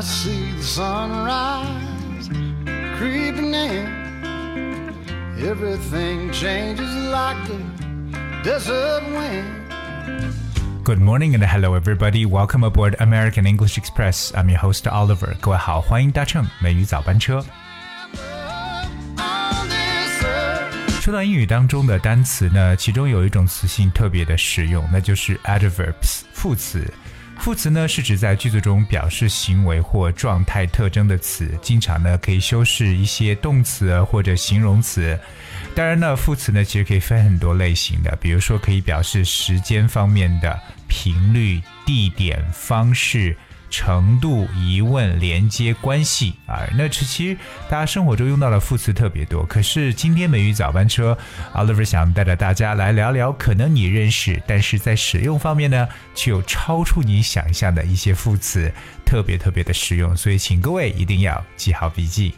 I see the sunrise creeping in. Everything changes like the desert wind. Good morning and hello everybody. Welcome aboard American English Express. I'm your host Oliver. 各位好，欢迎搭乘美语早班车。说到英语当中的单词呢，其中有一种词性特别的实用，那就是 adverbs 副词。 副词呢是指在句子中表示行为或状态特征的词，经常呢可以修饰一些动词或者形容词。当然呢，副词呢其实可以分很多类型的，比如说可以表示时间方面的频率、地点、方式。程度、疑问、连接、关系啊，那其实大家生活中用到的副词特别多。可是今天美语早班车，Oliver 想带着大家来聊聊，可能你认识，但是在使用方面呢，却有超出你想象的一些副词，特别特别的实用。所以请各位一定要记好笔记。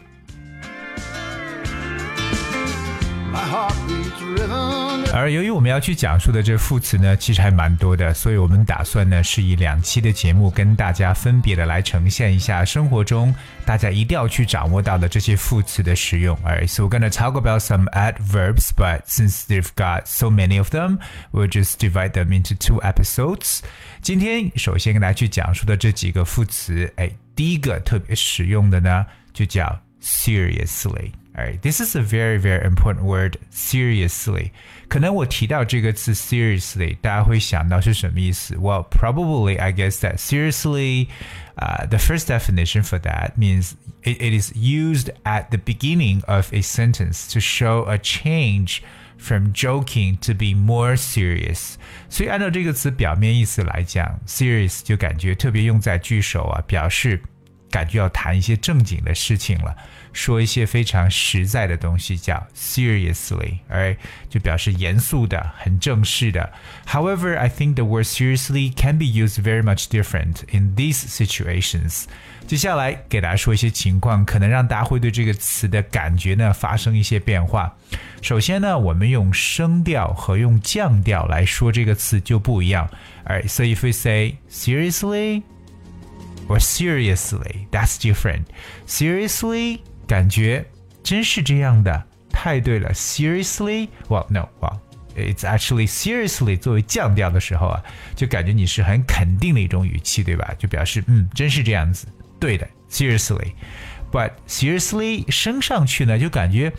而由于我们要去讲述的这副词呢，其实还蛮多的，所以我们打算呢是以两期的节目跟大家分别的来呈现一下生活中大家一定要去掌握到的这些副词的使用。Alright, so we're gonna talk about some adverbs, but since they've got so many of them, we'll just divide them into two episodes. 今天首先跟大家去讲述的这几个副词，哎，第一个特别实用的呢，就叫 seriously。 Alright, this is a very very important word. Seriously，可能我提到这个词 seriously，大家会想到是什么意思？Well, probably I guess that seriously, uh, the first definition for that means it, it is used at the beginning of a sentence to show a change from joking to be more serious。所以按照这个词表面意思来讲，serious 就感觉特别用在句首啊，表示 感觉要谈一些正经的事情了。说一些非常实在的东西，叫 seriously，而就表示严肃的、很正式的。However, I think the word seriously can be used very much different in these situations。接下来给大家说一些情况，可能让大家会对这个词的感觉呢发生一些变化。首先呢，我们用声调和用降调来说这个词就不一样。Alright, so if we say seriously or seriously, that's different. Seriously 感觉真是这样的，太对了。Seriously，well no，well，it's actually seriously 作为降调的时候啊，就感觉你是很肯定的一种语气，对吧？就表示嗯，真是这样子，对的。Seriously，but seriously 升上去呢，就感觉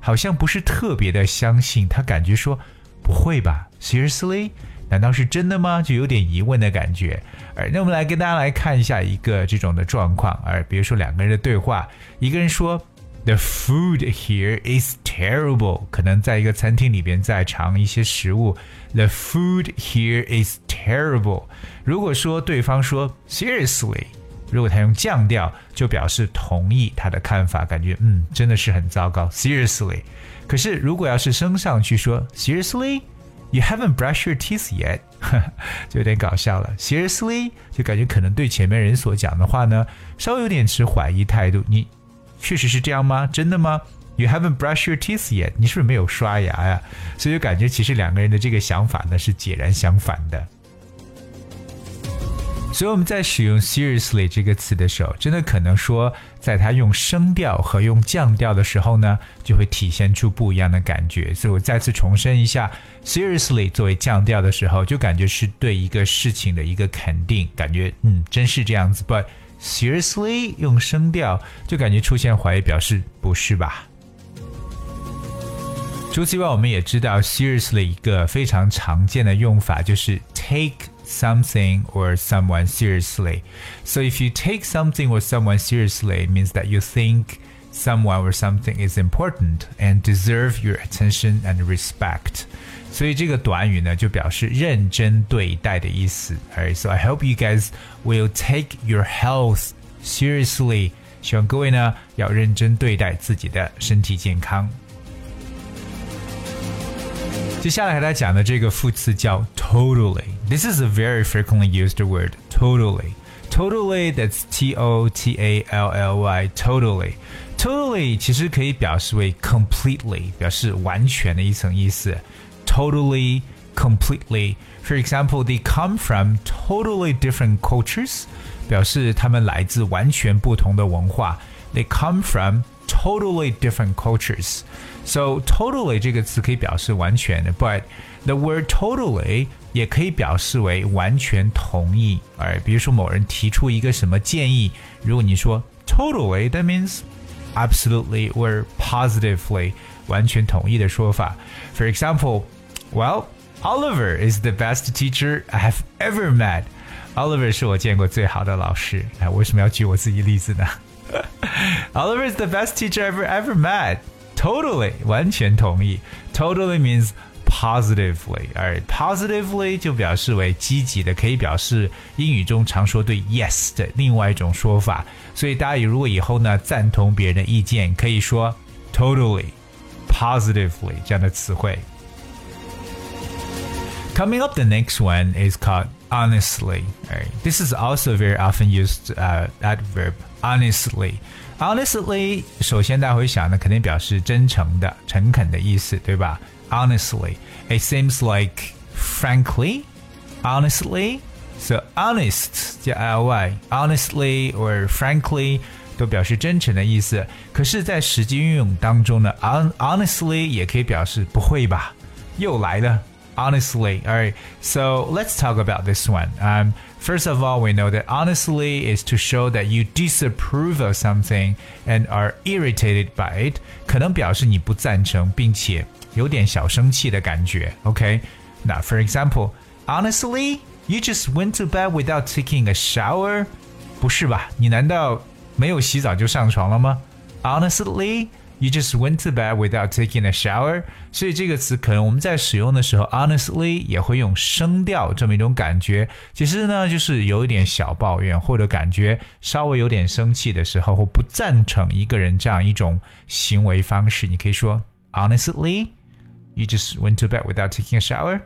好像不是特别的相信，他感觉说不会吧？Seriously， 难道是真的吗？就有点疑问的感觉。而那我们来跟大家来看一下一个这种的状况。而比如说两个人的对话，一个人说：“The food here is terrible。”可能在一个餐厅里边在尝一些食物。“The food here is terrible。”如果说对方说 “Seriously”，如果他用降调，就表示同意他的看法，感觉嗯真的是很糟糕。Seriously。可是如果要是升上去说 “Seriously”。You haven't brushed your teeth yet，就有点搞笑了。Seriously，就感觉可能对前面人所讲的话呢，稍微有点持怀疑态度。你确实是这样吗？真的吗？You haven't brushed your teeth yet，你是不是没有刷牙呀？所以就感觉其实两个人的这个想法呢是截然相反的。所以我们在使用 seriously 这个词的时候，真的可能说，在它用升调和用降调的时候呢，就会体现出不一样的感觉。所以我再次重申一下，seriously 作为降调的时候，就感觉是对一个事情的一个肯定，感觉嗯，真是这样子。But seriously 用升调，就感觉出现怀疑，表示不是吧？除此以外，我们也知道 seriously 一个非常常见的用法就是 take。something or someone seriously. So if you take something or someone seriously, it means that you think someone or something is important and deserve your attention and respect. 所以这个短语呢，就表示认真对待的意思。Alright, so I hope you guys will take your health seriously. 希望各位呢要认真对待自己的身体健康。 接下来和大家讲的这个副词叫 totally。This is a very frequently used word. Totally. Totally. That's T O T A L L Y. Totally. Totally 其实可以表示为 completely，表示完全的一层意思。Totally, completely. For example, they come from totally different cultures, 表示他们来自完全不同的文化。They come from totally different cultures. So totally 这个词可以表示完全的，but the word totally 也可以表示为完全同意。哎，比如说某人提出一个什么建议，如果你说 totally，that means absolutely or positively 完全同意的说法。For example, well, Oliver is the best teacher I have ever met. Oliver 是我见过最好的老师。哎，为什么要举我自己例子呢 ？Oliver is the best teacher I've ever ever met. Totally 完全同意。Totally means positively，而 positively 就表示为积极的，可以表示英语中常说对 yes 的另外一种说法。所以大家如果以后呢赞同别人的意见，可以说 totally、positively 这样的词汇。Coming up, the next one is called honestly. Right? This is also very often used uh, adverb honestly. Honestly，首先大家会想的肯定表示真诚的、诚恳的意思，对吧？Honestly, it seems like frankly, honestly. So honest 加 ly, honestly or frankly 都表示真诚的意思。可是，在实际运用当中呢，honestly 也可以表示不会吧，又来了。 honestly. All right, so let's talk about this one. Um, first of all, we know that honestly is to show that you disapprove of something and are irritated by it，可能表示你不赞成，并且有点小生气的感觉。OK，那 for example, honestly, you just went to bed without taking a shower？不是吧？你难道没有洗澡就上床了吗？Honestly。 You just went to bed without taking a shower，所以这个词可能我们在使用的时候，honestly 也会用声调这么一种感觉。其实呢，就是有一点小抱怨，或者感觉稍微有点生气的时候，或不赞成一个人这样一种行为方式，你可以说 honestly, you just went to bed without taking a shower.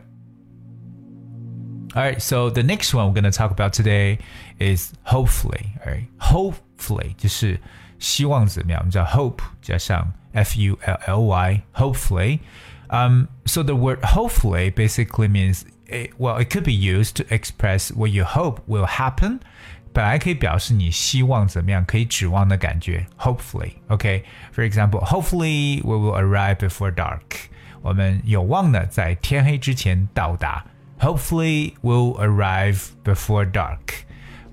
All right, so the next one we're going to talk about today is hopefully. All right, hopefully 就是 希望怎么样？我们叫 hope 加上 f u l l y hopefully. Um, so the word hopefully basically means it, well, it could be used to express what you hope will happen. 本来可以表示你希望怎么样，可以指望的感觉。Hopefully, okay. For example, hopefully we will arrive before dark. 我们有望呢在天黑之前到达。Hopefully we'll arrive before dark.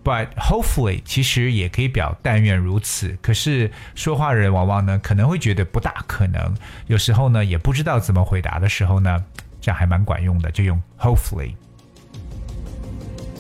But hopefully 其实也可以表但愿如此。可是说话人往往呢可能会觉得不大可能，有时候呢也不知道怎么回答的时候呢，这样还蛮管用的，就用 hopefully。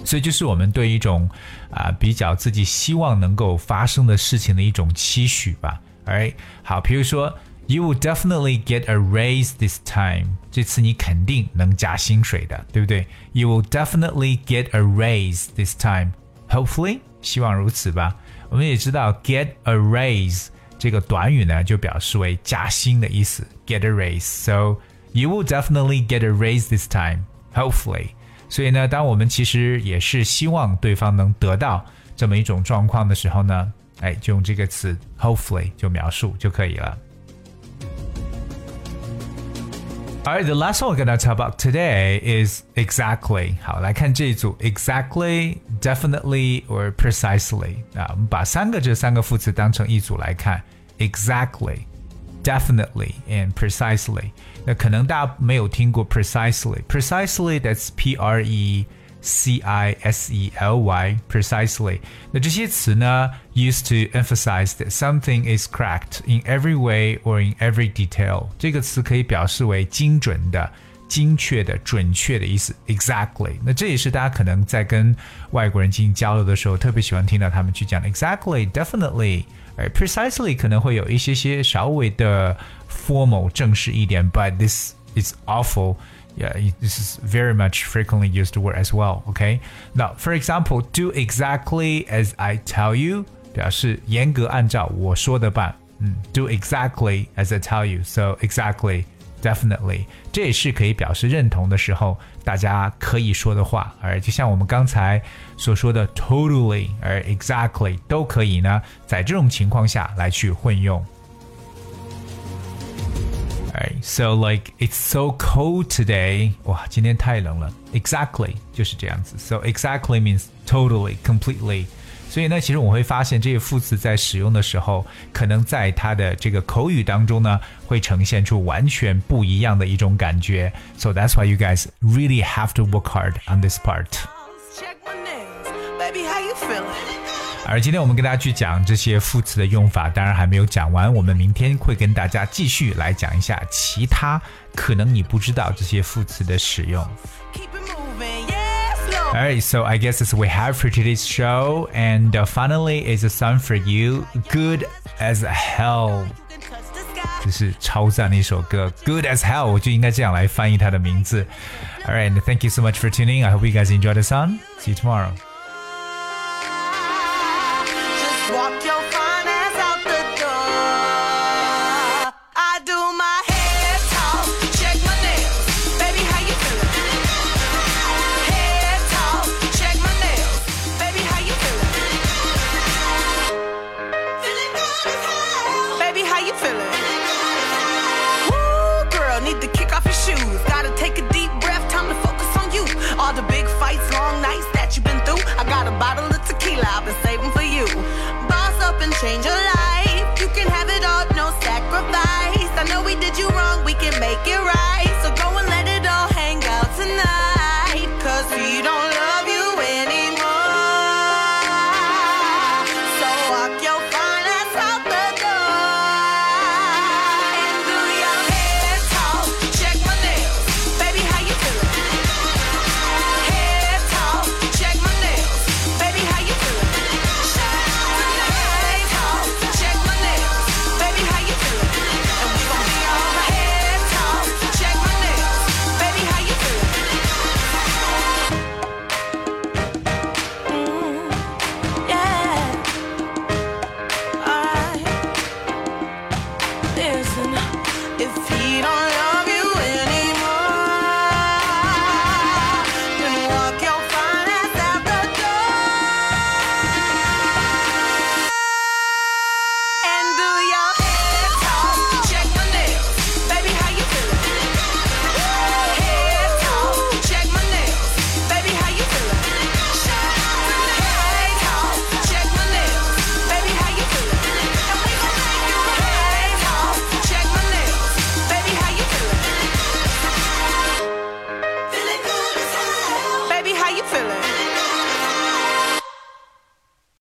所以就是我们对一种啊、呃、比较自己希望能够发生的事情的一种期许吧。Alright，好，比如说 You will definitely get a raise this time。这次你肯定能加薪水的，对不对？You will definitely get a raise this time。 Hopefully，希望如此吧。我们也知道 get a raise 这个短语呢，就表示为加薪的意思。Get a raise. So you will definitely get a raise this time. Hopefully. 所以呢，当我们其实也是希望对方能得到这么一种状况的时候呢，哎，就用这个词 hopefully 就描述就可以了。Alright, the last one we're gonna talk about today is exactly. 好，来看这一组 exactly, definitely or precisely 啊，我们把三个这三个副词当成一组来看，exactly, definitely and precisely。那可能大家没有听过 precisely, precisely that's P R E C I S E L Y precisely。那这些词呢，used to emphasize that something is correct in every way or in every detail。这个词可以表示为精准的、精确的、准确的意思。Exactly。那这也是大家可能在跟外国人进行交流的时候，特别喜欢听到他们去讲 exactly、definitely。而 precisely 可能会有一些些稍微的 formal 正式一点，but this is awful。 yeah, this is very much frequently used word as well. Okay. Now, for example, do exactly as I tell you 表示严格按照我说的办。嗯，do exactly as I tell you. So exactly, definitely，这也是可以表示认同的时候大家可以说的话。而就像我们刚才所说的 totally 而 exactly 都可以呢，在这种情况下来去混用。 Alright, so like it's so cold today. 哇，今天太冷了。Exactly 就是这样子。So exactly means totally, completely. 所以呢，其实我会发现这些副词在使用的时候，可能在它的这个口语当中呢，会呈现出完全不一样的一种感觉。So that's why you guys really have to work hard on this part. Check my nails. Baby, how you feeling? 而今天我们跟大家去讲这些副词的用法，当然还没有讲完，我们明天会跟大家继续来讲一下其他可能你不知道这些副词的使用。 Keep it moving. Yes, Lord. Alright, so I guess that's what we have for today's show. And uh, finally, is a song for you, Good as Hell. You can touch the sky. 这是超赞的一首歌，Good as Hell，我就应该这样来翻译它的名字。Alright, and thank you so much for tuning. I hope you guys enjoy the song. See you tomorrow. walk your